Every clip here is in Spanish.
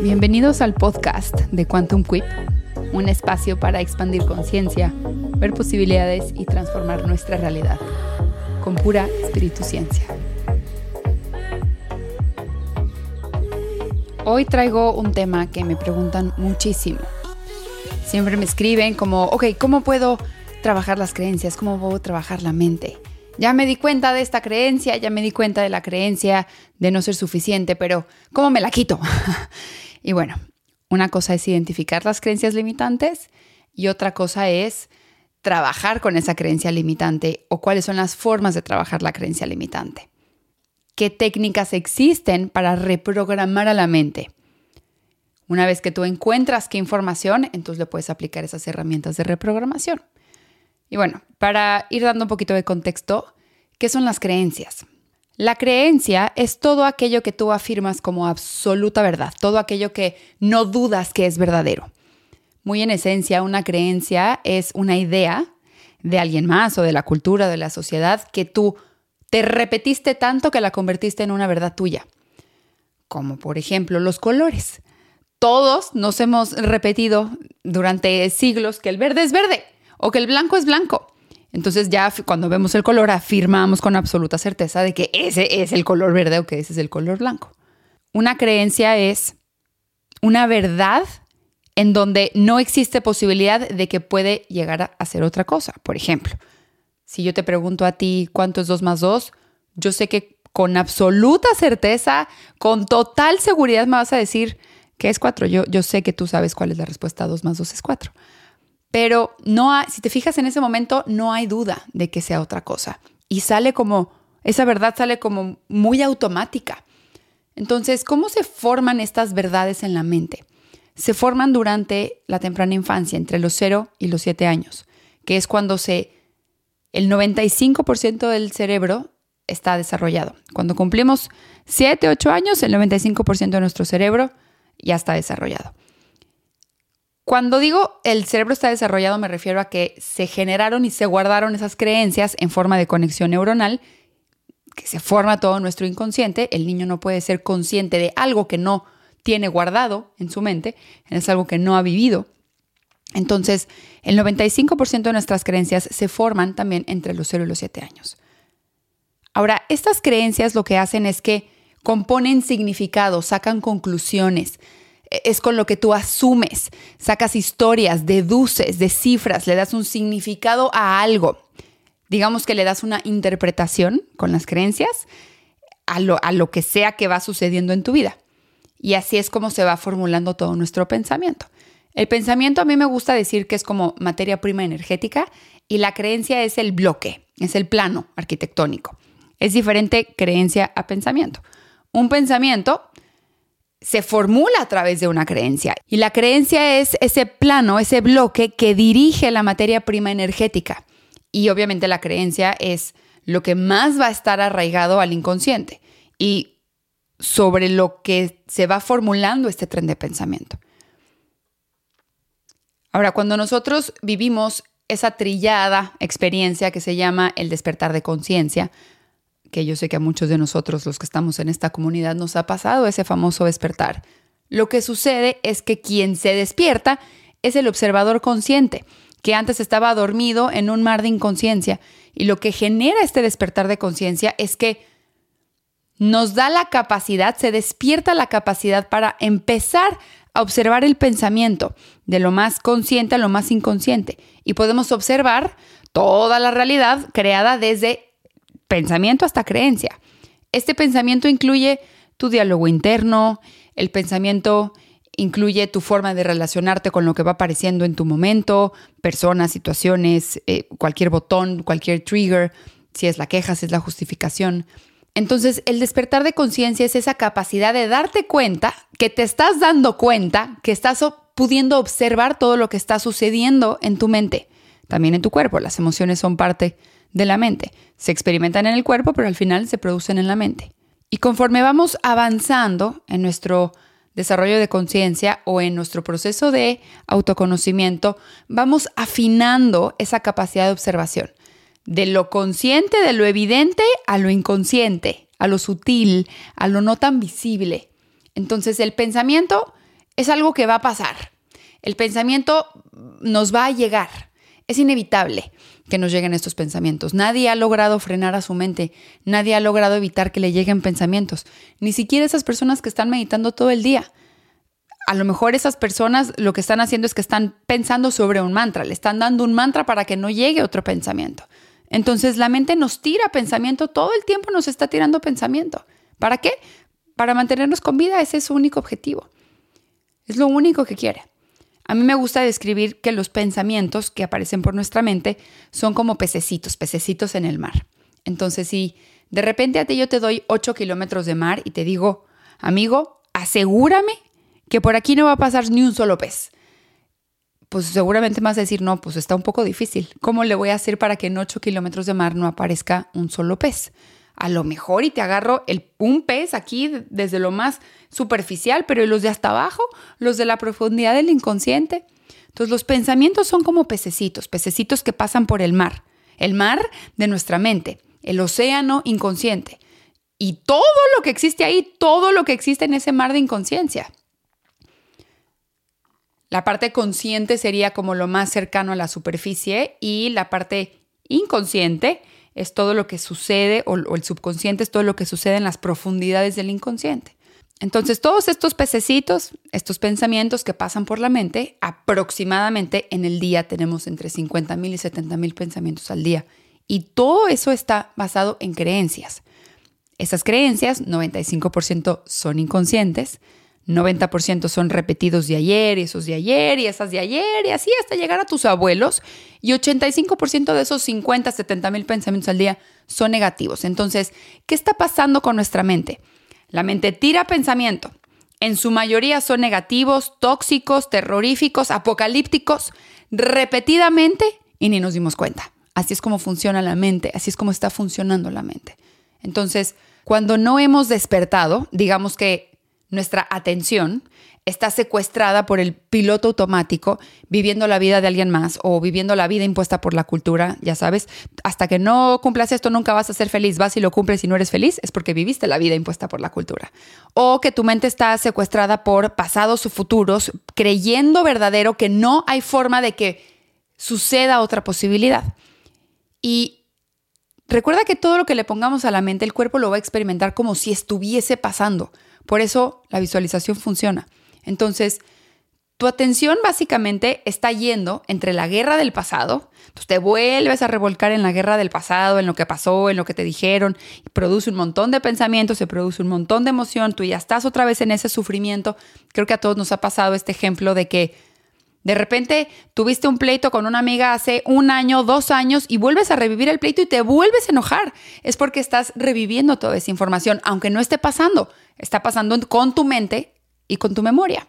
Bienvenidos al podcast de Quantum Quip, un espacio para expandir conciencia, ver posibilidades y transformar nuestra realidad con pura espíritu ciencia. Hoy traigo un tema que me preguntan muchísimo. Siempre me escriben como, ok, ¿cómo puedo trabajar las creencias? ¿Cómo puedo trabajar la mente? Ya me di cuenta de esta creencia, ya me di cuenta de la creencia de no ser suficiente, pero ¿cómo me la quito? y bueno, una cosa es identificar las creencias limitantes y otra cosa es trabajar con esa creencia limitante o cuáles son las formas de trabajar la creencia limitante qué técnicas existen para reprogramar a la mente. Una vez que tú encuentras qué información, entonces le puedes aplicar esas herramientas de reprogramación. Y bueno, para ir dando un poquito de contexto, ¿qué son las creencias? La creencia es todo aquello que tú afirmas como absoluta verdad, todo aquello que no dudas que es verdadero. Muy en esencia, una creencia es una idea de alguien más o de la cultura, de la sociedad, que tú te repetiste tanto que la convertiste en una verdad tuya. Como por ejemplo los colores. Todos nos hemos repetido durante siglos que el verde es verde o que el blanco es blanco. Entonces ya cuando vemos el color afirmamos con absoluta certeza de que ese es el color verde o que ese es el color blanco. Una creencia es una verdad en donde no existe posibilidad de que puede llegar a ser otra cosa. Por ejemplo, si yo te pregunto a ti cuánto es 2 más 2, yo sé que con absoluta certeza, con total seguridad me vas a decir que es 4. Yo, yo sé que tú sabes cuál es la respuesta 2 más 2 es 4. Pero no si te fijas en ese momento, no hay duda de que sea otra cosa. Y sale como, esa verdad sale como muy automática. Entonces, ¿cómo se forman estas verdades en la mente? Se forman durante la temprana infancia, entre los 0 y los 7 años, que es cuando se el 95% del cerebro está desarrollado. Cuando cumplimos 7, 8 años, el 95% de nuestro cerebro ya está desarrollado. Cuando digo el cerebro está desarrollado, me refiero a que se generaron y se guardaron esas creencias en forma de conexión neuronal, que se forma todo nuestro inconsciente. El niño no puede ser consciente de algo que no tiene guardado en su mente, es algo que no ha vivido. Entonces, el 95% de nuestras creencias se forman también entre los 0 y los 7 años. Ahora, estas creencias lo que hacen es que componen significado, sacan conclusiones, es con lo que tú asumes, sacas historias, deduces, descifras, le das un significado a algo. Digamos que le das una interpretación con las creencias a lo, a lo que sea que va sucediendo en tu vida. Y así es como se va formulando todo nuestro pensamiento. El pensamiento a mí me gusta decir que es como materia prima energética y la creencia es el bloque, es el plano arquitectónico. Es diferente creencia a pensamiento. Un pensamiento se formula a través de una creencia y la creencia es ese plano, ese bloque que dirige la materia prima energética. Y obviamente la creencia es lo que más va a estar arraigado al inconsciente y sobre lo que se va formulando este tren de pensamiento. Ahora, cuando nosotros vivimos esa trillada experiencia que se llama el despertar de conciencia, que yo sé que a muchos de nosotros, los que estamos en esta comunidad, nos ha pasado ese famoso despertar. Lo que sucede es que quien se despierta es el observador consciente, que antes estaba dormido en un mar de inconsciencia. Y lo que genera este despertar de conciencia es que nos da la capacidad, se despierta la capacidad para empezar a observar el pensamiento de lo más consciente a lo más inconsciente. Y podemos observar toda la realidad creada desde pensamiento hasta creencia. Este pensamiento incluye tu diálogo interno, el pensamiento incluye tu forma de relacionarte con lo que va apareciendo en tu momento, personas, situaciones, eh, cualquier botón, cualquier trigger, si es la queja, si es la justificación. Entonces, el despertar de conciencia es esa capacidad de darte cuenta, que te estás dando cuenta, que estás pudiendo observar todo lo que está sucediendo en tu mente, también en tu cuerpo. Las emociones son parte de la mente. Se experimentan en el cuerpo, pero al final se producen en la mente. Y conforme vamos avanzando en nuestro desarrollo de conciencia o en nuestro proceso de autoconocimiento, vamos afinando esa capacidad de observación de lo consciente, de lo evidente, a lo inconsciente, a lo sutil, a lo no tan visible. Entonces el pensamiento es algo que va a pasar. El pensamiento nos va a llegar. Es inevitable que nos lleguen estos pensamientos. Nadie ha logrado frenar a su mente, nadie ha logrado evitar que le lleguen pensamientos, ni siquiera esas personas que están meditando todo el día. A lo mejor esas personas lo que están haciendo es que están pensando sobre un mantra, le están dando un mantra para que no llegue otro pensamiento. Entonces la mente nos tira pensamiento, todo el tiempo nos está tirando pensamiento. ¿Para qué? Para mantenernos con vida, ese es su único objetivo. Es lo único que quiere. A mí me gusta describir que los pensamientos que aparecen por nuestra mente son como pececitos, pececitos en el mar. Entonces, si de repente a ti yo te doy 8 kilómetros de mar y te digo, amigo, asegúrame que por aquí no va a pasar ni un solo pez. Pues seguramente me vas a decir, no, pues está un poco difícil. ¿Cómo le voy a hacer para que en 8 kilómetros de mar no aparezca un solo pez? A lo mejor y te agarro el, un pez aquí desde lo más superficial, pero los de hasta abajo, los de la profundidad del inconsciente. Entonces los pensamientos son como pececitos, pececitos que pasan por el mar, el mar de nuestra mente, el océano inconsciente. Y todo lo que existe ahí, todo lo que existe en ese mar de inconsciencia. La parte consciente sería como lo más cercano a la superficie y la parte inconsciente es todo lo que sucede, o, el subconsciente es todo lo que sucede en las profundidades del inconsciente. Entonces, todos estos pececitos, estos pensamientos que pasan por la mente, aproximadamente en el día tenemos entre 50 mil y 70 mil pensamientos al día. Y todo eso está basado en creencias. Esas creencias, 95% son inconscientes, 90% son repetidos de ayer y esos de ayer y esas de ayer y así hasta llegar a tus abuelos. Y 85% de esos 50, 70 mil pensamientos al día son negativos. Entonces, ¿qué está pasando con nuestra mente? La mente tira pensamiento. En su mayoría son negativos, tóxicos, terroríficos, apocalípticos, repetidamente y ni nos dimos cuenta. Así es como funciona la mente, así es como está funcionando la mente. Entonces, cuando no hemos despertado, digamos que nuestra atención está secuestrada por el piloto automático, viviendo la vida de alguien más o viviendo la vida impuesta por la cultura, ya sabes, hasta que no cumplas esto nunca vas a ser feliz, vas y lo cumples y no eres feliz, es porque viviste la vida impuesta por la cultura. O que tu mente está secuestrada por pasados o futuros, creyendo verdadero que no hay forma de que suceda otra posibilidad. Y recuerda que todo lo que le pongamos a la mente, el cuerpo lo va a experimentar como si estuviese pasando. Por eso la visualización funciona. Entonces, tu atención básicamente está yendo entre la guerra del pasado, entonces te vuelves a revolcar en la guerra del pasado, en lo que pasó, en lo que te dijeron, y produce un montón de pensamientos, se produce un montón de emoción, tú ya estás otra vez en ese sufrimiento. Creo que a todos nos ha pasado este ejemplo de que de repente tuviste un pleito con una amiga hace un año, dos años y vuelves a revivir el pleito y te vuelves a enojar. Es porque estás reviviendo toda esa información, aunque no esté pasando. Está pasando con tu mente y con tu memoria.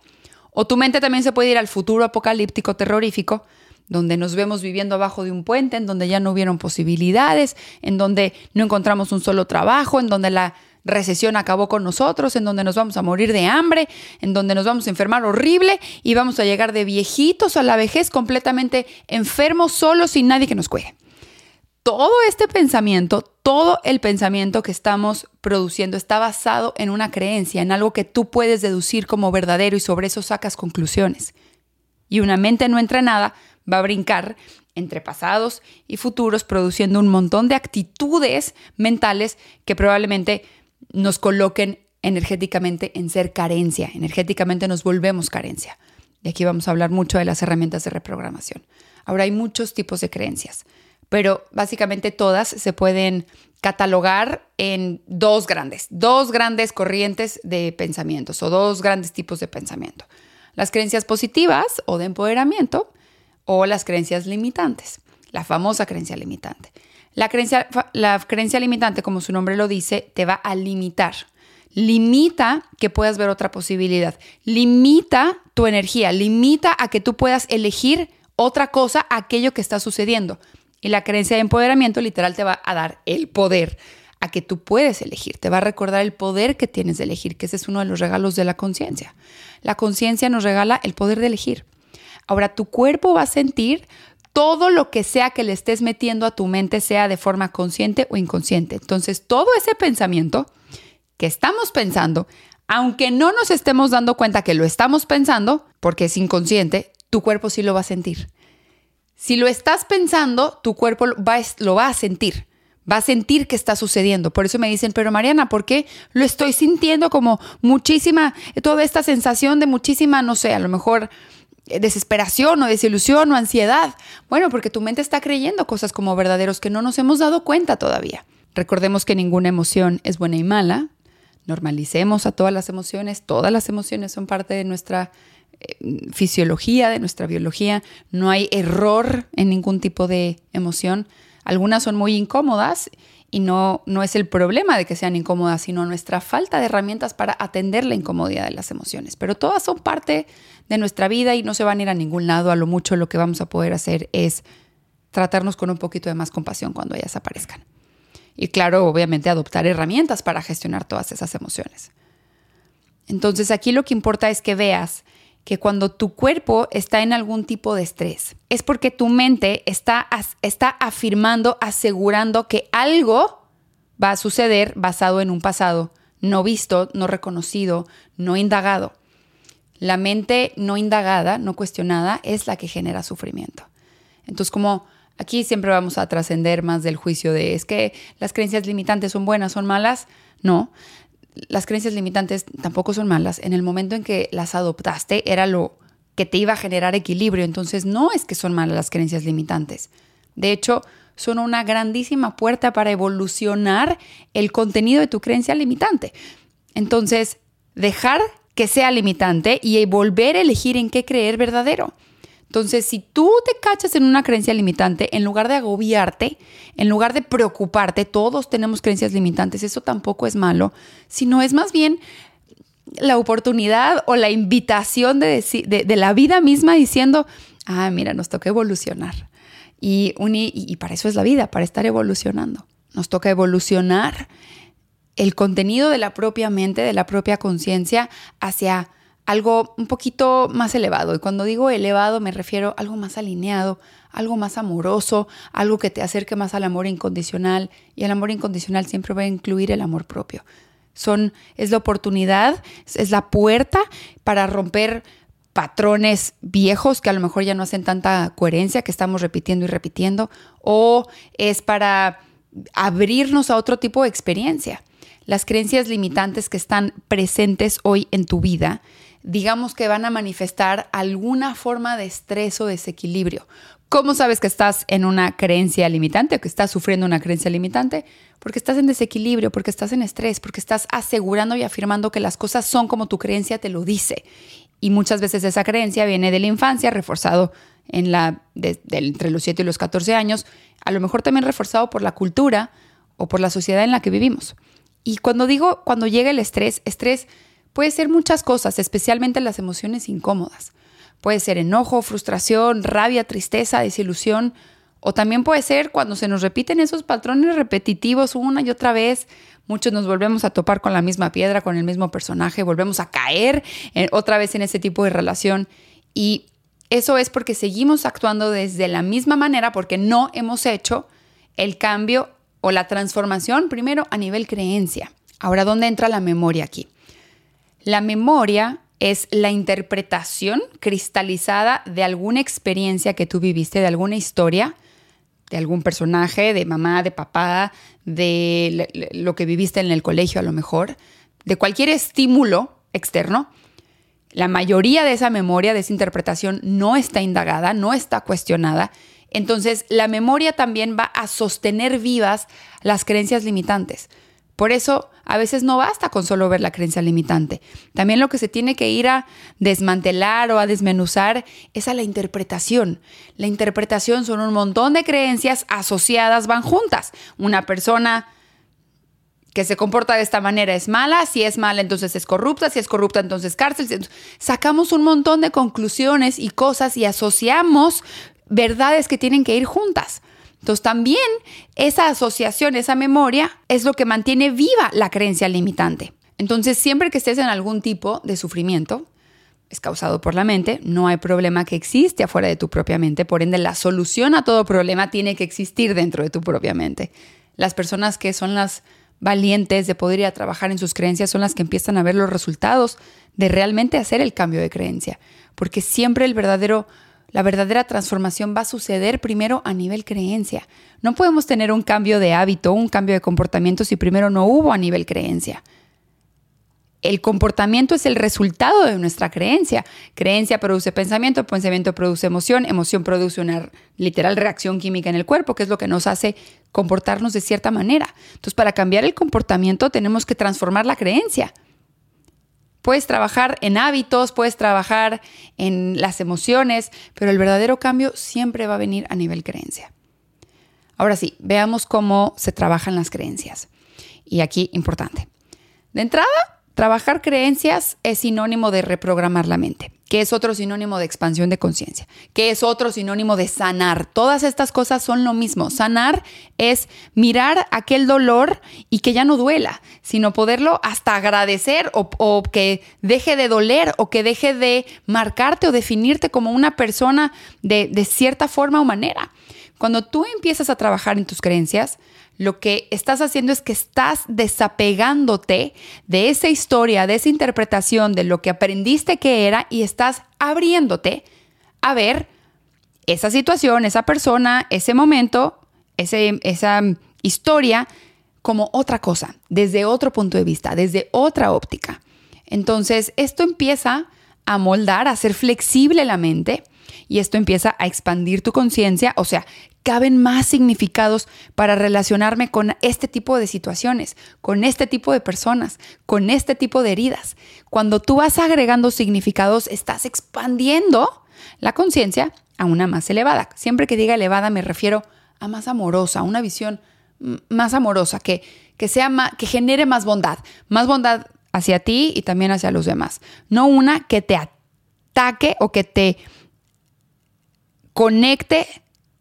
O tu mente también se puede ir al futuro apocalíptico terrorífico, donde nos vemos viviendo abajo de un puente, en donde ya no hubieron posibilidades, en donde no encontramos un solo trabajo, en donde la recesión acabó con nosotros, en donde nos vamos a morir de hambre, en donde nos vamos a enfermar horrible y vamos a llegar de viejitos a la vejez completamente enfermos, solos, sin nadie que nos cuide. Todo este pensamiento, todo el pensamiento que estamos produciendo está basado en una creencia, en algo que tú puedes deducir como verdadero y sobre eso sacas conclusiones. Y una mente no entrenada va a brincar entre pasados y futuros produciendo un montón de actitudes mentales que probablemente nos coloquen energéticamente en ser carencia. Energéticamente nos volvemos carencia. Y aquí vamos a hablar mucho de las herramientas de reprogramación. Ahora hay muchos tipos de creencias, pero básicamente todas se pueden catalogar en dos grandes, dos grandes corrientes de pensamientos o dos grandes tipos de pensamiento. Las creencias positivas o de empoderamiento o las creencias limitantes, la famosa creencia limitante. La creencia, la creencia limitante, como su nombre lo dice, te va a limitar. Limita que puedas ver otra posibilidad. Limita tu energía. Limita a que tú puedas elegir otra cosa, aquello que está sucediendo. Y la creencia de empoderamiento literal te va a dar el poder a que tú puedes elegir. Te va a recordar el poder que tienes de elegir, que ese es uno de los regalos de la conciencia. La conciencia nos regala el poder de elegir. Ahora tu cuerpo va a sentir todo lo que sea que le estés metiendo a tu mente, sea de forma consciente o inconsciente. Entonces, todo ese pensamiento que estamos pensando, aunque no nos estemos dando cuenta que lo estamos pensando, porque es inconsciente, tu cuerpo sí lo va a sentir. Si lo estás pensando, tu cuerpo va, lo va a sentir. Va a sentir que está sucediendo. Por eso me dicen, pero Mariana, ¿por qué lo estoy sintiendo como muchísima, toda esta sensación de muchísima, no sé, a lo mejor desesperación o desilusión o ansiedad? Bueno, porque tu mente está creyendo cosas como verdaderos que no nos hemos dado cuenta todavía. Recordemos que ninguna emoción es buena y mala. Normalicemos a todas las emociones. Todas las emociones son parte de nuestra eh, fisiología, de nuestra biología. No hay error en ningún tipo de emoción. Algunas son muy incómodas y no, no es el problema de que sean incómodas, sino nuestra falta de herramientas para atender la incomodidad de las emociones. Pero todas son parte de nuestra vida y no se van a ir a ningún lado. A lo mucho lo que vamos a poder hacer es tratarnos con un poquito de más compasión cuando ellas aparezcan. Y claro, obviamente adoptar herramientas para gestionar todas esas emociones. Entonces aquí lo que importa es que veas que cuando tu cuerpo está en algún tipo de estrés, es porque tu mente está, está afirmando, asegurando que algo va a suceder basado en un pasado no visto, no reconocido, no indagado. La mente no indagada, no cuestionada, es la que genera sufrimiento. Entonces, como aquí siempre vamos a trascender más del juicio de es que las creencias limitantes son buenas, son malas, no las creencias limitantes tampoco son malas. En el momento en que las adoptaste era lo que te iba a generar equilibrio. Entonces no es que son malas las creencias limitantes. De hecho, son una grandísima puerta para evolucionar el contenido de tu creencia limitante. Entonces, dejar que sea limitante y volver a elegir en qué creer verdadero. Entonces, si tú te cachas en una creencia limitante, en lugar de agobiarte, en lugar de preocuparte, todos tenemos creencias limitantes, eso tampoco es malo, sino es más bien la oportunidad o la invitación de, la vida misma diciendo, ah, mira, nos toca evolucionar. Y para eso es la vida, para estar evolucionando. Nos toca evolucionar el contenido de la propia mente, de la propia conciencia hacia algo un poquito más elevado. Y cuando digo elevado me refiero a algo más alineado, algo más amoroso, algo que te acerque más al amor incondicional. Y el amor incondicional siempre va a incluir el amor propio. Son, es la oportunidad, es la puerta para romper patrones viejos que a lo mejor ya no hacen tanta coherencia, que estamos repitiendo y repitiendo, o es para abrirnos a otro tipo de experiencia. Las creencias limitantes que están presentes hoy en tu vida digamos que van a manifestar alguna forma de estrés o desequilibrio. ¿Cómo sabes que estás en una creencia limitante o que estás sufriendo una creencia limitante? Porque estás en desequilibrio, porque estás en estrés, porque estás asegurando y afirmando que las cosas son como tu creencia te lo dice. Y muchas veces esa creencia viene de la infancia, reforzado entre los 7 y los 14 años, a lo mejor también reforzado por la cultura o por la sociedad en la que vivimos. Y cuando digo, cuando llega el estrés, estrés Puede ser muchas cosas, especialmente las emociones incómodas. Puede ser enojo, frustración, rabia, tristeza, desilusión. O también puede ser cuando se nos repiten esos patrones repetitivos una y otra vez. Muchos nos volvemos a topar con la misma piedra, con el mismo personaje, volvemos a caer otra vez en ese tipo de relación. Y eso es porque seguimos actuando desde la misma manera porque no hemos hecho el cambio o la transformación primero a nivel creencia. Ahora, ¿dónde entra la memoria aquí? La memoria es la interpretación cristalizada de alguna experiencia que tú viviste, de alguna historia, de algún personaje, de mamá, de papá, de lo que viviste en el colegio a lo mejor, de cualquier estímulo externo. La mayoría de esa memoria, de esa interpretación, no está indagada, no está cuestionada. Entonces, la memoria también va a sostener vivas las creencias limitantes. Por eso a veces no basta con solo ver la creencia limitante. También lo que se tiene que ir a desmantelar o a desmenuzar es a la interpretación. La interpretación son un montón de creencias asociadas, van juntas. Una persona que se comporta de esta manera es mala, si es mala entonces es corrupta, si es corrupta entonces cárcel. Sacamos un montón de conclusiones y cosas y asociamos verdades que tienen que ir juntas. Entonces también esa asociación, esa memoria es lo que mantiene viva la creencia limitante. Entonces siempre que estés en algún tipo de sufrimiento, es causado por la mente, no hay problema que existe afuera de tu propia mente, por ende la solución a todo problema tiene que existir dentro de tu propia mente. Las personas que son las valientes de poder ir a trabajar en sus creencias son las que empiezan a ver los resultados de realmente hacer el cambio de creencia, porque siempre el verdadero la verdadera transformación va a suceder primero a nivel creencia. No podemos tener un cambio de hábito, un cambio de comportamiento si primero no hubo a nivel creencia. El comportamiento es el resultado de nuestra creencia. Creencia produce pensamiento, pensamiento produce emoción, emoción produce una literal reacción química en el cuerpo, que es lo que nos hace comportarnos de cierta manera. Entonces, para cambiar el comportamiento tenemos que transformar la creencia. Puedes trabajar en hábitos, puedes trabajar en las emociones, pero el verdadero cambio siempre va a venir a nivel creencia. Ahora sí, veamos cómo se trabajan las creencias. Y aquí, importante. De entrada, Trabajar creencias es sinónimo de reprogramar la mente, que es otro sinónimo de expansión de conciencia, que es otro sinónimo de sanar. Todas estas cosas son lo mismo. Sanar es mirar aquel dolor y que ya no duela, sino poderlo hasta agradecer o, que deje de doler o que deje de marcarte o definirte como una persona de, de cierta forma o manera. Cuando tú empiezas a trabajar en tus creencias, lo que estás haciendo es que estás desapegándote de esa historia, de esa interpretación, de lo que aprendiste que era y estás abriéndote a ver esa situación, esa persona, ese momento, esa historia como otra cosa, desde otro punto de vista, desde otra óptica. Entonces, esto empieza a moldar, a ser flexible la mente y esto empieza a expandir tu conciencia, o sea, caben más significados para relacionarme con este tipo de situaciones, con este tipo de personas, con este tipo de heridas. Cuando tú vas agregando significados, estás expandiendo la conciencia a una más elevada. Siempre que diga elevada me refiero a más amorosa, a una visión más amorosa, que, que, sea que genere más bondad, más bondad hacia ti y también hacia los demás. No una que te ataque o que te conecte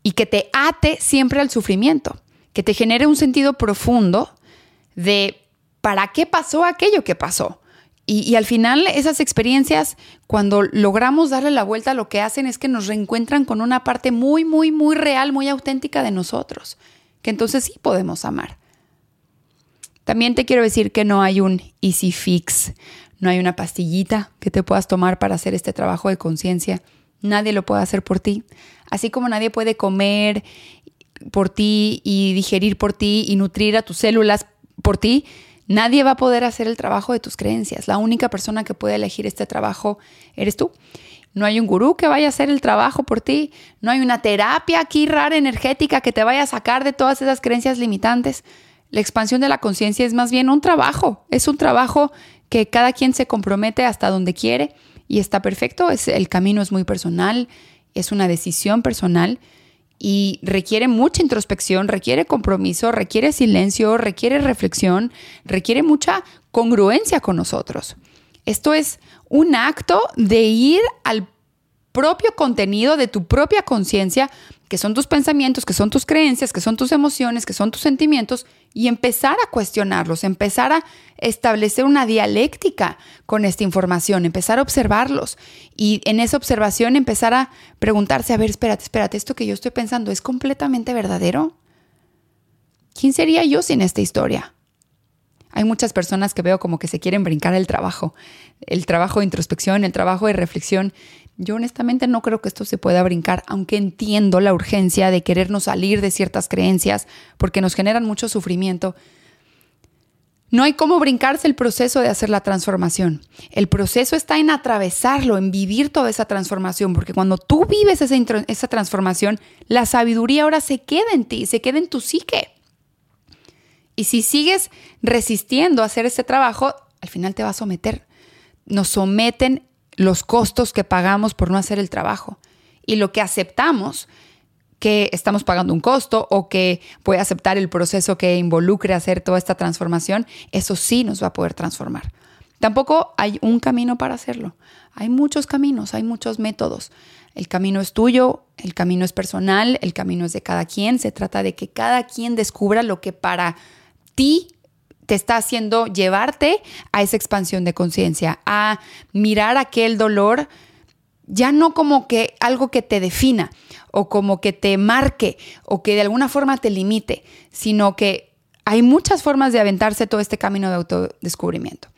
y que te ate siempre al sufrimiento, que te genere un sentido profundo de para qué pasó aquello que pasó. Y, al final esas experiencias, cuando logramos darle la vuelta, lo que hacen es que nos reencuentran con una parte muy, muy, muy real, muy auténtica de nosotros, que entonces sí podemos amar. También te quiero decir que no hay un easy fix, no hay una pastillita que te puedas tomar para hacer este trabajo de conciencia. Nadie lo puede hacer por ti. Así como nadie puede comer por ti y digerir por ti y nutrir a tus células por ti, nadie va a poder hacer el trabajo de tus creencias. La única persona que puede elegir este trabajo eres tú. No hay un gurú que vaya a hacer el trabajo por ti. No hay una terapia aquí rara energética que te vaya a sacar de todas esas creencias limitantes. La expansión de la conciencia es más bien un trabajo. Es un trabajo que cada quien se compromete hasta donde quiere y está perfecto. Es, el camino es muy personal, es una decisión personal y requiere mucha introspección, requiere compromiso, requiere silencio, requiere reflexión, requiere mucha congruencia con nosotros. Esto es un acto de ir al propio contenido de tu propia conciencia que son tus pensamientos, que son tus creencias, que son tus emociones, que son tus sentimientos, y empezar a cuestionarlos, empezar a establecer una dialéctica con esta información, empezar a observarlos y en esa observación empezar a preguntarse, a ver, espérate, espérate, esto que yo estoy pensando es completamente verdadero. ¿Quién sería yo sin esta historia? Hay muchas personas que veo como que se quieren brincar el trabajo, el trabajo de introspección, el trabajo de reflexión, yo honestamente no creo que esto se pueda brincar, aunque entiendo la urgencia de querernos salir de ciertas creencias porque nos generan mucho sufrimiento. No hay cómo brincarse el proceso de hacer la transformación. El proceso está en atravesarlo, en vivir toda esa transformación, porque cuando tú vives esa, esa transformación, la sabiduría ahora se queda en ti, se queda en tu psique. Y si sigues resistiendo a hacer ese trabajo, al final te va a someter. Nos someten los costos que pagamos por no hacer el trabajo y lo que aceptamos que estamos pagando un costo o que voy a aceptar el proceso que involucre hacer toda esta transformación, eso sí nos va a poder transformar. Tampoco hay un camino para hacerlo. Hay muchos caminos, hay muchos métodos. El camino es tuyo, el camino es personal, el camino es de cada quien. Se trata de que cada quien descubra lo que para ti te está haciendo llevarte a esa expansión de conciencia, a mirar aquel dolor ya no como que algo que te defina o como que te marque o que de alguna forma te limite, sino que hay muchas formas de aventarse todo este camino de autodescubrimiento.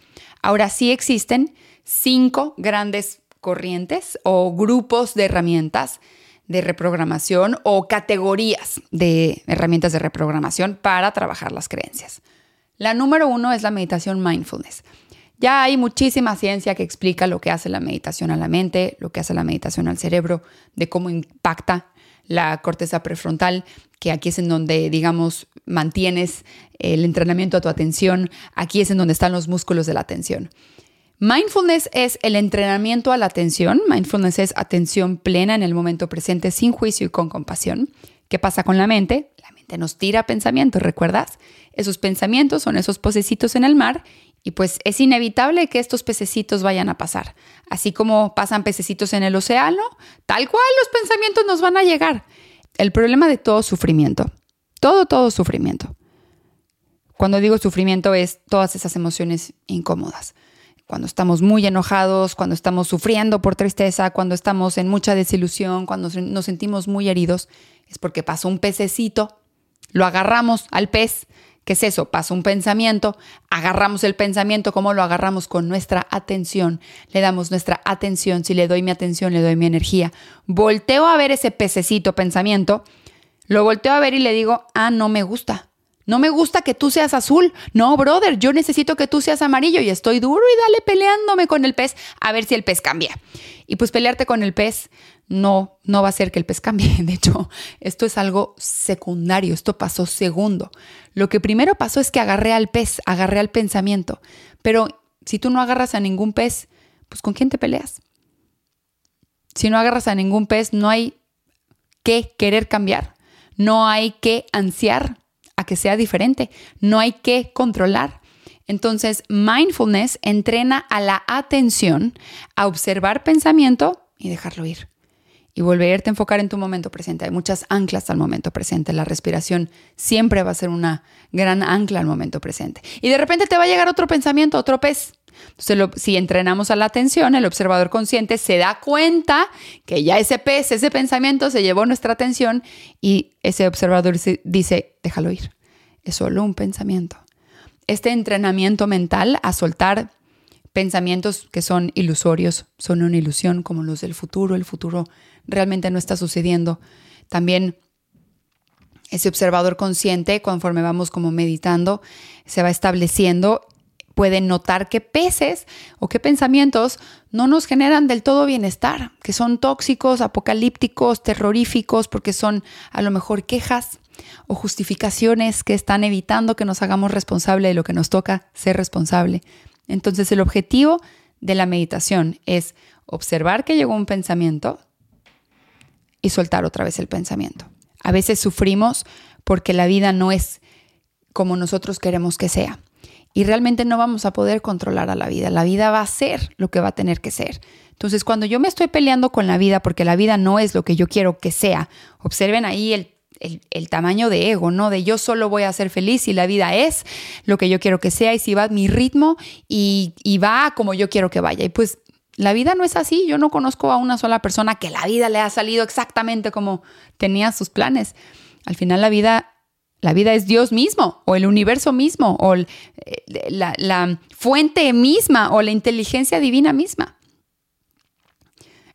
Ahora sí existen cinco grandes corrientes o grupos de herramientas de reprogramación o categorías de herramientas de reprogramación para trabajar las creencias. La número uno es la meditación mindfulness. Ya hay muchísima ciencia que explica lo que hace la meditación a la mente, lo que hace la meditación al cerebro, de cómo impacta la corteza prefrontal, que aquí es en donde, digamos, mantienes el entrenamiento a tu atención, aquí es en donde están los músculos de la atención. Mindfulness es el entrenamiento a la atención. Mindfulness es atención plena en el momento presente, sin juicio y con compasión. ¿Qué pasa con la mente? Mente nos tira pensamientos, ¿recuerdas? Esos pensamientos son esos pececitos en el mar y pues es inevitable que estos pececitos vayan a pasar. Así como pasan pececitos en el océano, tal cual los pensamientos nos van a llegar. El problema de todo sufrimiento, todo, todo sufrimiento. Cuando digo sufrimiento es todas esas emociones incómodas cuando estamos muy enojados, cuando estamos sufriendo por tristeza, cuando estamos en mucha desilusión, cuando nos sentimos muy heridos, es porque pasó un pececito, lo agarramos al pez. ¿Qué es eso? Pasa un pensamiento, agarramos el pensamiento, ¿cómo lo agarramos? Con nuestra atención. Le damos nuestra atención. Si le doy mi atención, le doy mi energía. Volteo a ver ese pececito pensamiento, lo volteo a ver y le digo, ah, no me gusta. No me gusta que tú seas azul. No, brother, yo necesito que tú seas amarillo y estoy duro y dale peleándome con el pez a ver si el pez cambia. Y pues pelearte con el pez no, no va a hacer que el pez cambie. De hecho, esto es algo secundario, esto pasó segundo. Lo que primero pasó es que agarré al pez, agarré al pensamiento. Pero si tú no agarras a ningún pez, pues ¿con quién te peleas? Si no agarras a ningún pez, no hay que querer cambiar, no hay que ansiar a que sea diferente. No hay que controlar. Entonces, mindfulness entrena a la atención a observar pensamiento y dejarlo ir. Y volverte a enfocar en tu momento presente. Hay muchas anclas al momento presente. La respiración siempre va a ser una gran ancla al momento presente. Y de repente te va a llegar otro pensamiento, otro pez. Entonces, si entrenamos a la atención, el observador consciente se da cuenta que ya ese pez, ese pensamiento se llevó nuestra atención y ese observador dice, déjalo ir, es solo un pensamiento. Este entrenamiento mental a soltar pensamientos que son ilusorios, son una ilusión como los del futuro, el futuro realmente no está sucediendo. También ese observador consciente, conforme vamos como meditando, se va estableciendo pueden notar qué peces o qué pensamientos no nos generan del todo bienestar, que son tóxicos, apocalípticos, terroríficos, porque son a lo mejor quejas o justificaciones que están evitando que nos hagamos responsable de lo que nos toca ser responsable. Entonces el objetivo de la meditación es observar que llegó un pensamiento y soltar otra vez el pensamiento. A veces sufrimos porque la vida no es como nosotros queremos que sea y realmente no vamos a poder controlar a la vida. La vida va a ser lo que va a tener que ser. Entonces, cuando yo me estoy peleando con la vida porque la vida no es lo que yo quiero que sea, observen ahí el, tamaño de ego, ¿no? De yo solo voy a ser feliz y la vida es lo que yo quiero que sea y si va a mi ritmo y, y va como yo quiero que vaya. Y pues la vida no es así. Yo no conozco a una sola persona que la vida le ha salido exactamente como tenía sus planes. Al final la vida la vida es Dios mismo o el universo mismo o eh, la, fuente misma o la inteligencia divina misma.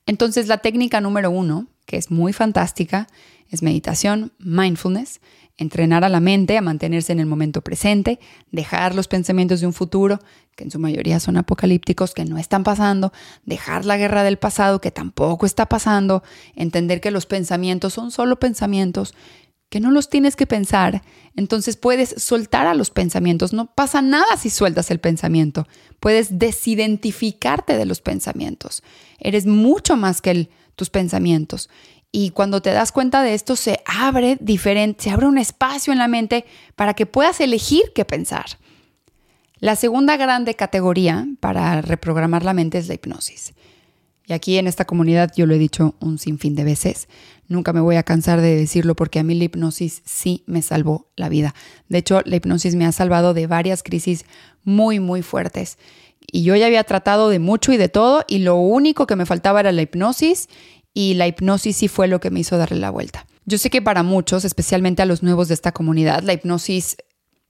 Entonces la técnica número uno, que es muy fantástica, es meditación, mindfulness, entrenar a la mente a mantenerse en el momento presente, dejar los pensamientos de un futuro, que en su mayoría son apocalípticos, que no están pasando, dejar la guerra del pasado, que tampoco está pasando, entender que los pensamientos son solo pensamientos que no los tienes que pensar, entonces puedes soltar a los pensamientos. No pasa nada si sueltas el pensamiento. Puedes desidentificarte de los pensamientos. Eres mucho más que tus pensamientos. Y cuando te das cuenta de esto, se abre diferente, se abre un espacio en la mente para que puedas elegir qué pensar. La segunda grande categoría para reprogramar la mente es la hipnosis. Y aquí en esta comunidad yo lo he dicho un sinfín de veces. Nunca me voy a cansar de decirlo porque a mí la hipnosis sí me salvó la vida. De hecho, la hipnosis me ha salvado de varias crisis muy, muy fuertes. Y yo ya había tratado de mucho y de todo y lo único que me faltaba era la hipnosis y la hipnosis sí fue lo que me hizo darle la vuelta. Yo sé que para muchos, especialmente a los nuevos de esta comunidad, la hipnosis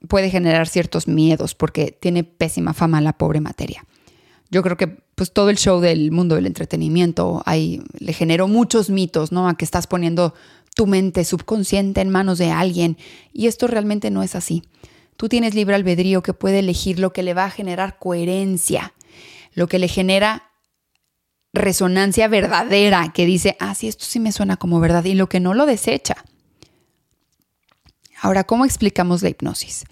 puede generar ciertos miedos porque tiene pésima fama la pobre materia. Yo creo que pues todo el show del mundo del entretenimiento le generó muchos mitos, ¿no? A que estás poniendo tu mente subconsciente en manos de alguien y esto realmente no es así. Tú tienes libre albedrío que puede elegir lo que le va a generar coherencia, lo que le genera resonancia verdadera, que dice, ah, sí, esto sí me suena como verdad, y lo que no lo desecha. Ahora, ¿cómo explicamos la hipnosis?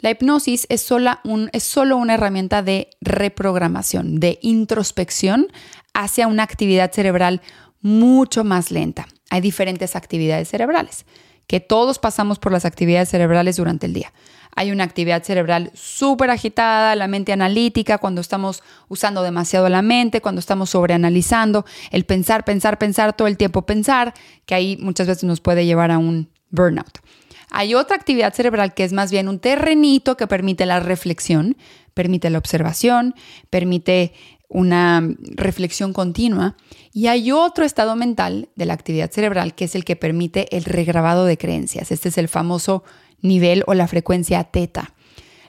La hipnosis es, sola un, es solo una herramienta de reprogramación, de introspección hacia una actividad cerebral mucho más lenta. Hay diferentes actividades cerebrales, que todos pasamos por las actividades cerebrales durante el día. Hay una actividad cerebral súper agitada, la mente analítica, cuando estamos usando demasiado la mente, cuando estamos sobreanalizando, el pensar, pensar, pensar, todo el tiempo pensar, que ahí muchas veces nos puede llevar a un burnout. Hay otra actividad cerebral que es más bien un terrenito que permite la reflexión, permite la observación, permite una reflexión continua. Y hay otro estado mental de la actividad cerebral que es el que permite el regrabado de creencias. Este es el famoso nivel o la frecuencia teta.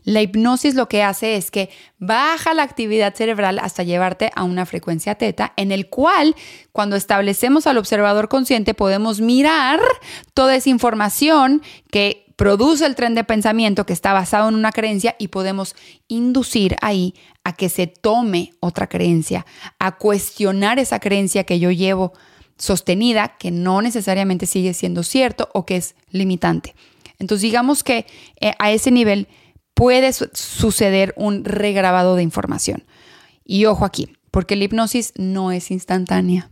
La hipnosis lo que hace es que baja la actividad cerebral hasta llevarte a una frecuencia teta, en el cual cuando establecemos al observador consciente podemos mirar toda esa información que produce el tren de pensamiento que está basado en una creencia y podemos inducir ahí a que se tome otra creencia, a cuestionar esa creencia que yo llevo sostenida, que no necesariamente sigue siendo cierto o que es limitante. Entonces digamos que eh, a ese nivel puede suceder un regrabado de información. Y ojo aquí, porque la hipnosis no es instantánea.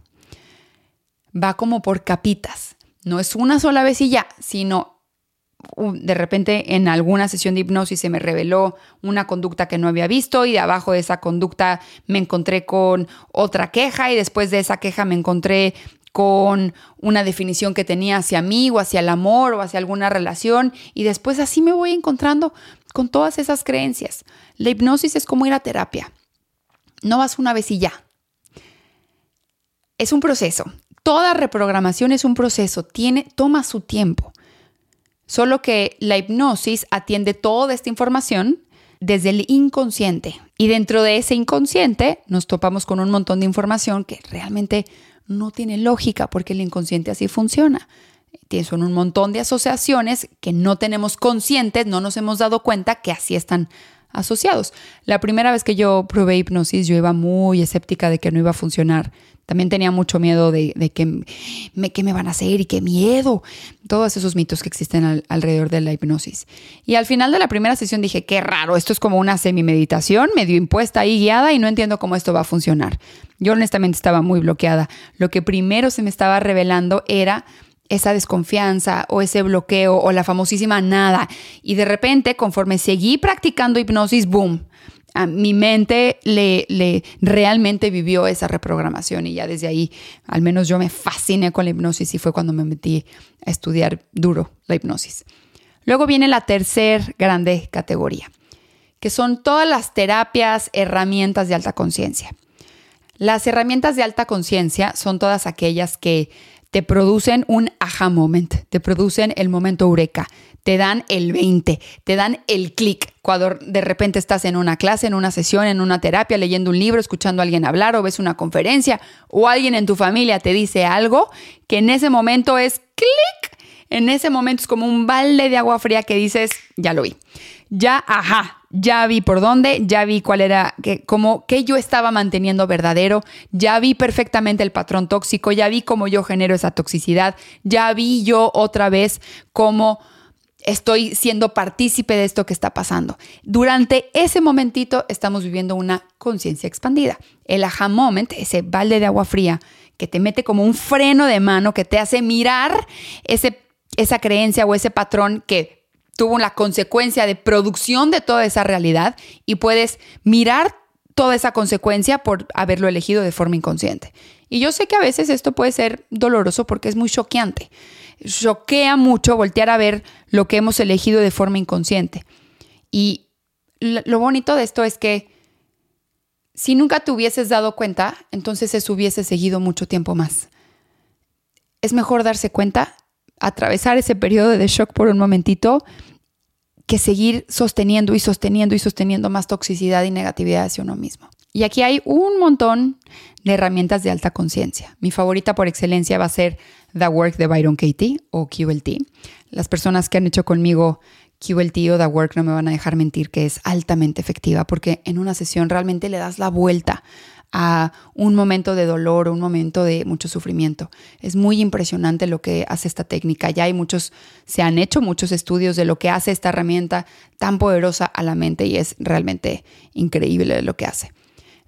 Va como por capitas. No es una sola vez y ya, sino de repente en alguna sesión de hipnosis se me reveló una conducta que no había visto y de abajo de esa conducta me encontré con otra queja y después de esa queja me encontré con una definición que tenía hacia mí o hacia el amor o hacia alguna relación y después así me voy encontrando con todas esas creencias. La hipnosis es como ir a terapia. No vas una vez y ya. Es un proceso. Toda reprogramación es un proceso, tiene toma su tiempo. Solo que la hipnosis atiende toda esta información desde el inconsciente. Y dentro de ese inconsciente nos topamos con un montón de información que realmente no tiene lógica porque el inconsciente así funciona. Son un montón de asociaciones que no tenemos conscientes, no nos hemos dado cuenta que así están asociados. La primera vez que yo probé hipnosis, yo iba muy escéptica de que no iba a funcionar. También tenía mucho miedo de, que me, van a hacer y qué miedo. Todos esos mitos que existen alrededor de la hipnosis. Y al final de la primera sesión dije, qué raro, esto es como una semi-meditación, medio impuesta y guiada y no entiendo cómo esto va a funcionar. Yo honestamente estaba muy bloqueada. Lo que primero se me estaba revelando era esa desconfianza o ese bloqueo o la famosísima nada. Y de repente, conforme seguí practicando hipnosis, boom, mi mente le, le, realmente vivió esa reprogramación y ya desde ahí, al menos yo me fasciné con la hipnosis y fue cuando me metí a estudiar duro la hipnosis. Luego viene la tercer grande categoría, que son todas las terapias, herramientas de alta conciencia. Las herramientas de alta conciencia son todas aquellas que te producen un aha moment, te producen el momento eureka, te dan el 20, te dan el clic cuando de repente estás en una clase, en una sesión, en una terapia, leyendo un libro, escuchando a alguien hablar o ves una conferencia o alguien en tu familia te dice algo que en ese momento es clic, en ese momento es como un balde de agua fría que dices, ya lo vi. Ya, ajá, ya vi por dónde, ya vi cuál era, que, como que yo estaba manteniendo verdadero, ya vi perfectamente el patrón tóxico, ya vi cómo yo genero esa toxicidad, ya vi yo otra vez cómo estoy siendo partícipe de esto que está pasando. Durante ese momentito estamos viviendo una conciencia expandida. El aha moment, ese balde de agua fría que te mete como un freno de mano que te hace mirar ese, esa creencia o ese patrón que tuvo la consecuencia de producción de toda esa realidad y puedes mirar toda esa consecuencia por haberlo elegido de forma inconsciente. Y yo sé que a veces esto puede ser doloroso porque es muy choqueante. Choquea mucho voltear a ver lo que hemos elegido de forma inconsciente. Y lo bonito de esto es que si nunca te hubieses dado cuenta, entonces eso hubiese seguido mucho tiempo más. Es mejor darse cuenta, atravesar ese periodo de shock por un momentito que seguir sosteniendo y sosteniendo y sosteniendo más toxicidad y negatividad hacia uno mismo. Y aquí hay un montón de herramientas de alta conciencia. Mi favorita por excelencia va a ser The Work de Byron Katie o QLT. Las personas que han hecho conmigo QLT o The Work no me van a dejar mentir que es altamente efectiva porque en una sesión realmente le das la vuelta a un momento de dolor un momento de mucho sufrimiento. Es muy impresionante lo que hace esta técnica. Ya hay muchos, se han hecho muchos estudios de lo que hace esta herramienta tan poderosa a la mente y es realmente increíble lo que hace.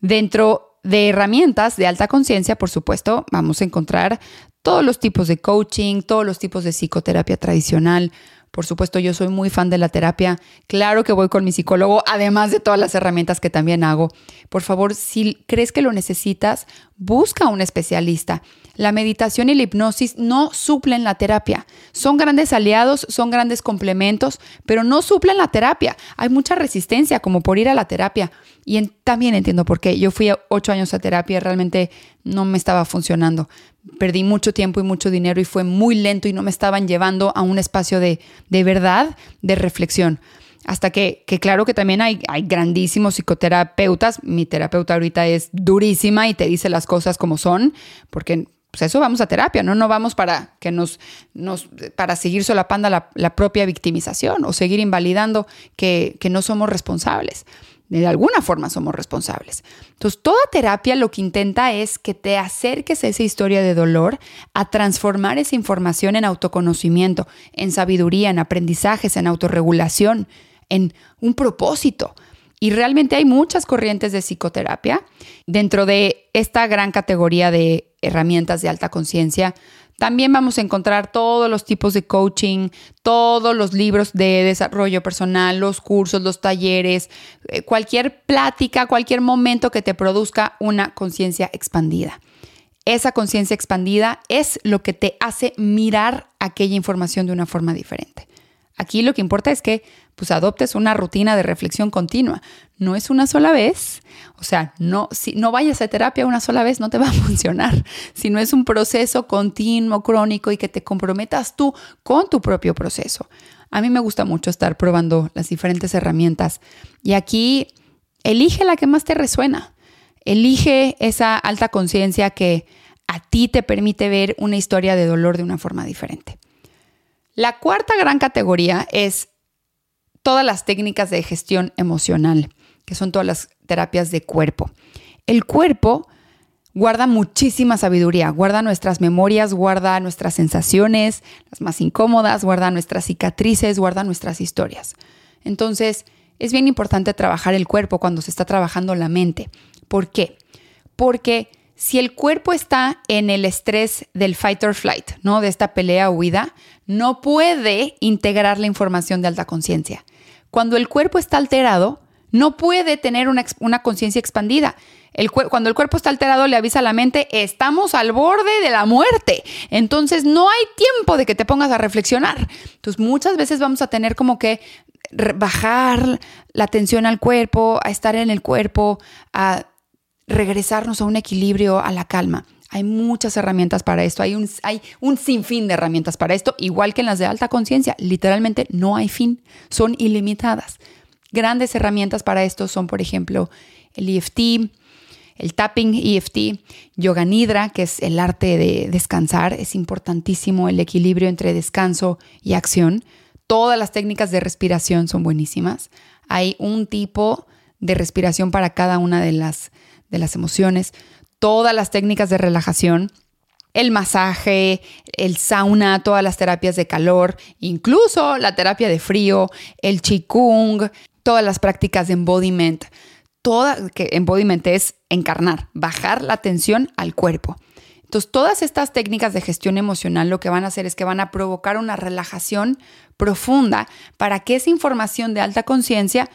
Dentro de herramientas de alta conciencia, por supuesto, vamos a encontrar todos los tipos de coaching, todos los tipos de psicoterapia tradicional, por supuesto, yo soy muy fan de la terapia. Claro que voy con mi psicólogo, además de todas las herramientas que también hago. Por favor, si crees que lo necesitas, busca a un especialista. La meditación y la hipnosis no suplen la terapia. Son grandes aliados, son grandes complementos, pero no suplen la terapia. Hay mucha resistencia como por ir a la terapia. Y también entiendo por qué. Yo fui ocho años a terapia y realmente no me estaba funcionando. Perdí mucho tiempo y mucho dinero y fue muy lento y no me estaban llevando a un espacio de, de verdad, de reflexión. Hasta que, que claro que también hay, hay grandísimos psicoterapeutas. Mi terapeuta ahorita es durísima y te dice las cosas como son, porque pues eso vamos a terapia, ¿no? No vamos para que nos, nos para seguir solapando la, la propia victimización o seguir invalidando que, que no somos responsables. De alguna forma somos responsables. Entonces, toda terapia lo que intenta es que te acerques a esa historia de dolor, a transformar esa información en autoconocimiento, en sabiduría, en aprendizajes, en autorregulación, en un propósito. Y realmente hay muchas corrientes de psicoterapia. Dentro de esta gran categoría de herramientas de alta conciencia, también vamos a encontrar todos los tipos de coaching, todos los libros de desarrollo personal, los cursos, los talleres, eh, cualquier plática, cualquier momento que te produzca una conciencia expandida. Esa conciencia expandida es lo que te hace mirar aquella información de una forma diferente. Aquí lo que importa es que pues adoptes una rutina de reflexión continua. No es una sola vez, o sea, no, si no vayas a terapia una sola vez no te va a funcionar, sino es un proceso continuo, crónico y que te comprometas tú con tu propio proceso. A mí me gusta mucho estar probando las diferentes herramientas y aquí elige la que más te resuena. Elige esa alta conciencia que a ti te permite ver una historia de dolor de una forma diferente. La cuarta gran categoría es todas las técnicas de gestión emocional, que son todas las terapias de cuerpo. El cuerpo guarda muchísima sabiduría, guarda nuestras memorias, guarda nuestras sensaciones, las más incómodas, guarda nuestras cicatrices, guarda nuestras historias. Entonces, es bien importante trabajar el cuerpo cuando se está trabajando la mente. ¿Por qué? Porque si el cuerpo está en el estrés del fight or flight, ¿no? De esta pelea o huida, no puede integrar la información de alta conciencia. Cuando el cuerpo está alterado, no puede tener una, conciencia expandida. Cuando el cuerpo está alterado, le avisa a la mente, estamos al borde de la muerte. Entonces no hay tiempo de que te pongas a reflexionar. Entonces muchas veces vamos a tener como que bajar la atención al cuerpo, a estar en el cuerpo, a regresarnos a un equilibrio, a la calma. Hay muchas herramientas para esto, hay un, sinfín de herramientas para esto, igual que en las de alta conciencia. Literalmente no hay fin, son ilimitadas. Grandes herramientas para esto son, por ejemplo, el EFT, el tapping EFT, yoga nidra, que es el arte de descansar. Es importantísimo el equilibrio entre descanso y acción. Todas las técnicas de respiración son buenísimas. Hay un tipo de respiración para cada una de las de las emociones, todas las técnicas de relajación, el masaje, el sauna, todas las terapias de calor, incluso la terapia de frío, el qigong, todas las prácticas de embodiment. Toda, que embodiment es encarnar, bajar la tensión al cuerpo. Entonces, todas estas técnicas de gestión emocional lo que van a hacer es que van a provocar una relajación profunda para que esa información de alta conciencia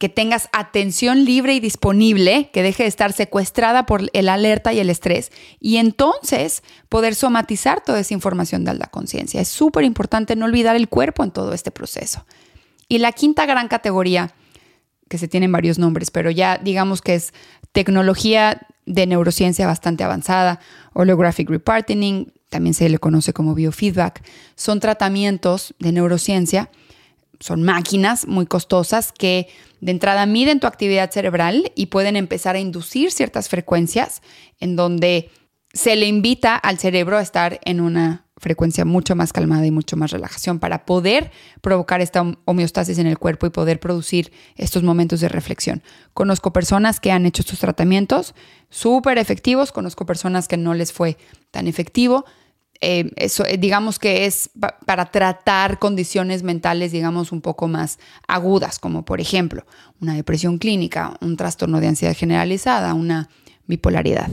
que tengas atención libre y disponible, que deje de estar secuestrada por el alerta y el estrés, y entonces poder somatizar toda esa información de la conciencia. Es súper importante no olvidar el cuerpo en todo este proceso. Y la quinta gran categoría, que se tienen varios nombres, pero ya digamos que es tecnología de neurociencia bastante avanzada, holographic reparting, también se le conoce como biofeedback, son tratamientos de neurociencia son máquinas muy costosas que de entrada miden tu actividad cerebral y pueden empezar a inducir ciertas frecuencias en donde se le invita al cerebro a estar en una frecuencia mucho más calmada y mucho más relajación para poder provocar esta homeostasis en el cuerpo y poder producir estos momentos de reflexión. Conozco personas que han hecho estos tratamientos súper efectivos, conozco personas que no les fue tan efectivo. Eh, eso, eh, digamos que es para tratar condiciones mentales, digamos, un poco más agudas, como por ejemplo una depresión clínica, un trastorno de ansiedad generalizada, una bipolaridad.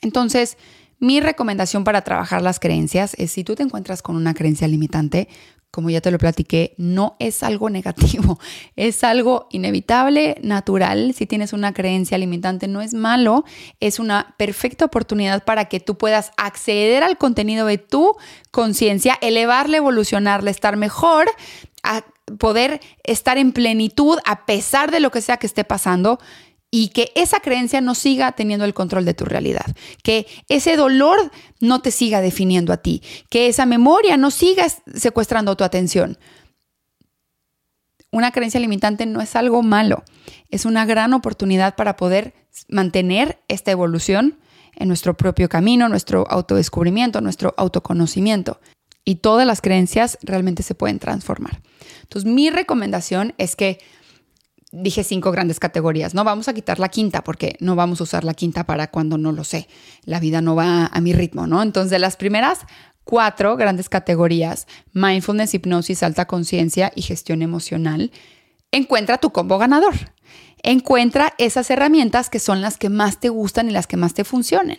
Entonces, mi recomendación para trabajar las creencias es si tú te encuentras con una creencia limitante, como ya te lo platiqué, no es algo negativo, es algo inevitable, natural. Si tienes una creencia limitante, no es malo, es una perfecta oportunidad para que tú puedas acceder al contenido de tu conciencia, elevarla, evolucionarla, estar mejor, poder estar en plenitud a pesar de lo que sea que esté pasando y que esa creencia no siga teniendo el control de tu realidad, que ese dolor no te siga definiendo a ti, que esa memoria no siga secuestrando tu atención. Una creencia limitante no es algo malo, es una gran oportunidad para poder mantener esta evolución en nuestro propio camino, nuestro autodescubrimiento, nuestro autoconocimiento. Y todas las creencias realmente se pueden transformar. Entonces, mi recomendación es que dije cinco grandes categorías. No vamos a quitar la quinta porque no vamos a usar la quinta para cuando no lo sé. La vida no va a mi ritmo, ¿no? Entonces, las primeras cuatro grandes categorías, mindfulness, hipnosis, alta conciencia y gestión emocional, encuentra tu combo ganador. Encuentra esas herramientas que son las que más te gustan y las que más te funcionen.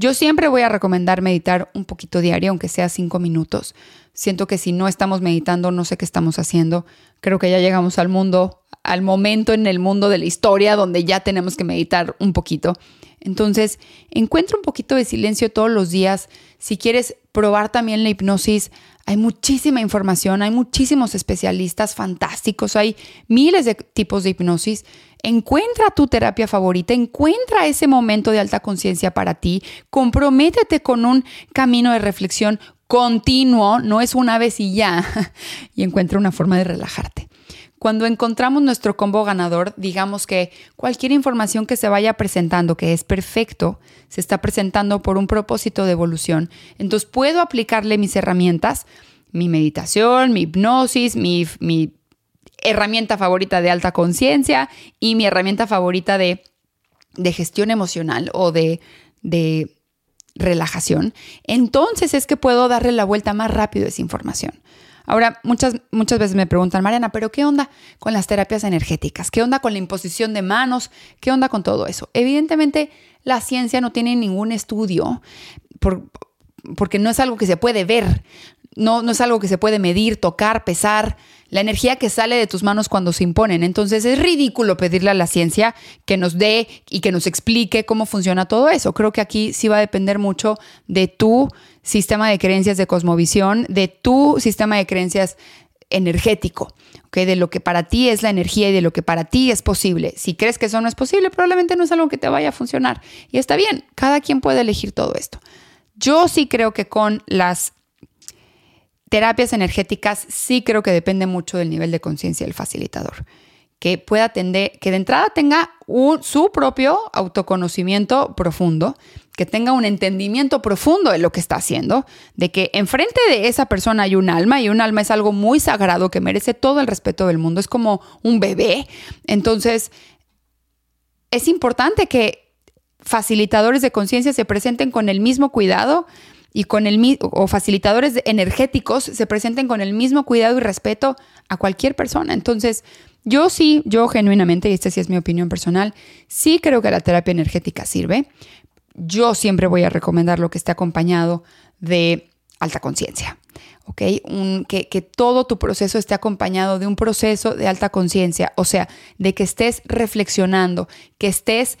Yo siempre voy a recomendar meditar un poquito diario, aunque sea cinco minutos. Siento que si no estamos meditando, no sé qué estamos haciendo. Creo que ya llegamos al mundo al momento en el mundo de la historia donde ya tenemos que meditar un poquito. Entonces, encuentra un poquito de silencio todos los días. Si quieres probar también la hipnosis, hay muchísima información, hay muchísimos especialistas fantásticos, hay miles de tipos de hipnosis. Encuentra tu terapia favorita, encuentra ese momento de alta conciencia para ti, comprométete con un camino de reflexión continuo, no es una vez y ya, y encuentra una forma de relajarte. Cuando encontramos nuestro combo ganador, digamos que cualquier información que se vaya presentando, que es perfecto, se está presentando por un propósito de evolución. Entonces puedo aplicarle mis herramientas, mi meditación, mi hipnosis, mi, herramienta favorita de alta conciencia y mi herramienta favorita de, gestión emocional o de, de relajación. Entonces es que puedo darle la vuelta más rápido a esa información. Ahora, muchas, muchas veces me preguntan, Mariana, pero ¿qué onda con las terapias energéticas? ¿Qué onda con la imposición de manos? ¿Qué onda con todo eso? Evidentemente, la ciencia no tiene ningún estudio porque no es algo que se puede ver, no, no es algo que se puede medir, tocar, pesar la energía que sale de tus manos cuando se imponen. Entonces es ridículo pedirle a la ciencia que nos dé y que nos explique cómo funciona todo eso. Creo que aquí sí va a depender mucho de tu sistema de creencias de cosmovisión, de tu sistema de creencias energético, ¿okay? de lo que para ti es la energía y de lo que para ti es posible. Si crees que eso no es posible, probablemente no es algo que te vaya a funcionar. Y está bien, cada quien puede elegir todo esto. Yo sí creo que con las terapias energéticas sí creo que depende mucho del nivel de conciencia del facilitador. Que pueda atender, que de entrada tenga su propio autoconocimiento profundo, que tenga un entendimiento profundo de lo que está haciendo, de que enfrente de esa persona hay un alma y un alma es algo muy sagrado que merece todo el respeto del mundo, es como un bebé. Entonces, es importante que facilitadores de conciencia se presenten con el mismo cuidado y con el o facilitadores energéticos se presenten con el mismo cuidado y respeto a cualquier persona. Entonces, yo sí, yo genuinamente, y esta sí es mi opinión personal, sí creo que la terapia energética sirve. Yo siempre voy a recomendar lo que esté acompañado de alta conciencia. ¿ok? que, que, todo tu proceso esté acompañado de un proceso de alta conciencia, o sea, de que estés reflexionando, que estés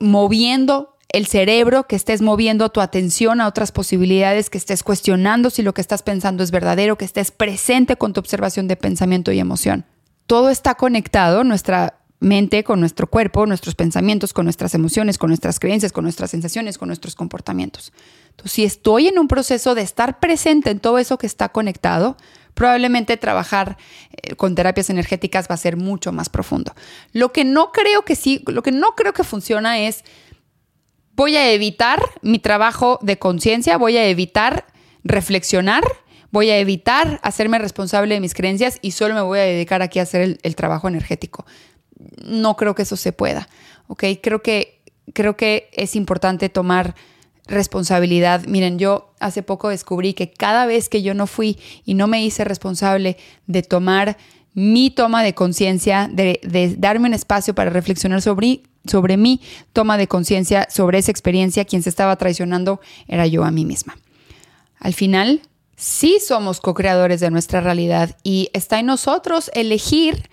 moviendo el cerebro, que estés moviendo tu atención a otras posibilidades, que estés cuestionando si lo que estás pensando es verdadero, que estés presente con tu observación de pensamiento y emoción. Todo está conectado, nuestra mente con nuestro cuerpo, nuestros pensamientos, con nuestras emociones, con nuestras creencias, con nuestras sensaciones, con nuestros comportamientos. Si estoy en un proceso de estar presente en todo eso que está conectado, probablemente trabajar eh, con terapias energéticas va a ser mucho más profundo. Lo que no creo que sí, lo que no creo que funciona es voy a evitar mi trabajo de conciencia, voy a evitar reflexionar, voy a evitar hacerme responsable de mis creencias y solo me voy a dedicar aquí a hacer el, trabajo energético. No creo que eso se pueda, ¿ok? Creo que, creo que es importante tomar responsabilidad. Miren, yo hace poco descubrí que cada vez que yo no fui y no me hice responsable de tomar mi toma de conciencia, de, darme un espacio para reflexionar sobre, sobre mi toma de conciencia, sobre esa experiencia, quien se estaba traicionando era yo a mí misma. Al final, sí somos co-creadores de nuestra realidad y está en nosotros elegir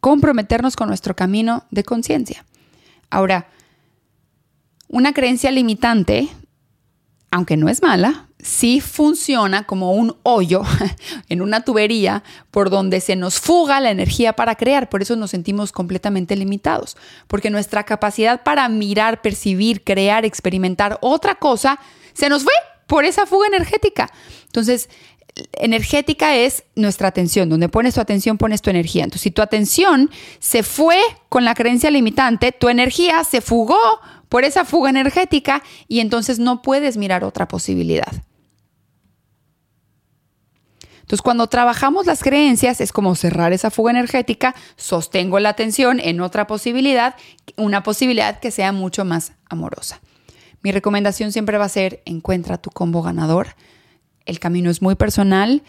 comprometernos con nuestro camino de conciencia. Ahora, una creencia limitante aunque no es mala, sí funciona como un hoyo en una tubería por donde se nos fuga la energía para crear. Por eso nos sentimos completamente limitados, porque nuestra capacidad para mirar, percibir, crear, experimentar otra cosa se nos fue por esa fuga energética. Entonces, energética es nuestra atención. Donde pones tu atención, pones tu energía. Entonces, si tu atención se fue con la creencia limitante, tu energía se fugó por esa fuga energética y entonces no puedes mirar otra posibilidad. Entonces, cuando trabajamos las creencias, es como cerrar esa fuga energética, sostengo la atención en otra posibilidad, una posibilidad que sea mucho más amorosa. Mi recomendación siempre va a ser, encuentra tu combo ganador. El camino es muy personal,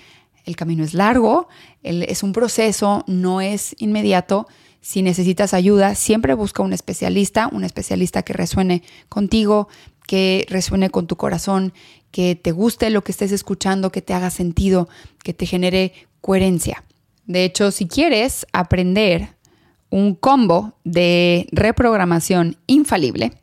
el camino es largo, es un proceso, no es inmediato. Si necesitas ayuda, siempre busca un especialista, un especialista que resuene contigo, que resuene con tu corazón, que te guste lo que estés escuchando, que te haga sentido, que te genere coherencia. De hecho, si quieres aprender un combo de reprogramación infalible,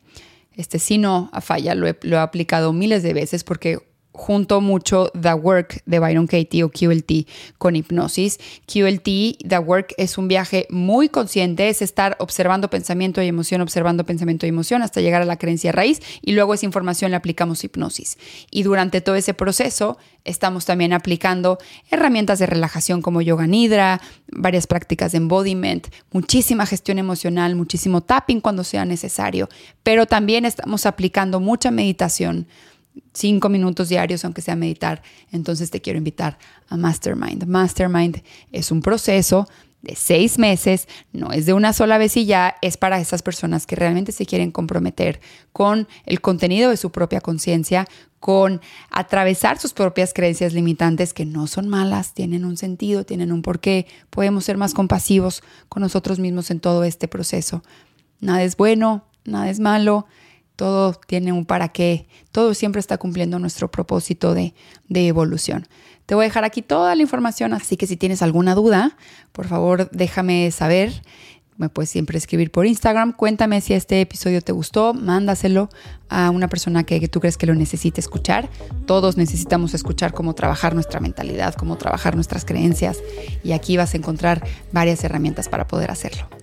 este sí no falla, lo he, lo he aplicado miles de veces porque junto mucho The Work de Byron Katie o QLT con hipnosis. QLT, The Work es un viaje muy consciente, es estar observando pensamiento y emoción, observando pensamiento y emoción hasta llegar a la creencia raíz y luego esa información le aplicamos hipnosis. Y durante todo ese proceso estamos también aplicando herramientas de relajación como yoga nidra, varias prácticas de embodiment, muchísima gestión emocional, muchísimo tapping cuando sea necesario, pero también estamos aplicando mucha meditación cinco minutos diarios, aunque sea meditar, entonces te quiero invitar a Mastermind. Mastermind es un proceso de seis meses, no es de una sola vez y ya, es para esas personas que realmente se quieren comprometer con el contenido de su propia conciencia, con atravesar sus propias creencias limitantes que no son malas, tienen un sentido, tienen un porqué, podemos ser más compasivos con nosotros mismos en todo este proceso. Nada es bueno, nada es malo, todo tiene un para qué, todo siempre está cumpliendo nuestro propósito de, de, evolución. Te voy a dejar aquí toda la información, así que si tienes alguna duda, por favor déjame saber. Me puedes siempre escribir por Instagram. Cuéntame si este episodio te gustó. Mándaselo a una persona que, que tú crees que lo necesite escuchar. Todos necesitamos escuchar cómo trabajar nuestra mentalidad, cómo trabajar nuestras creencias. Y aquí vas a encontrar varias herramientas para poder hacerlo.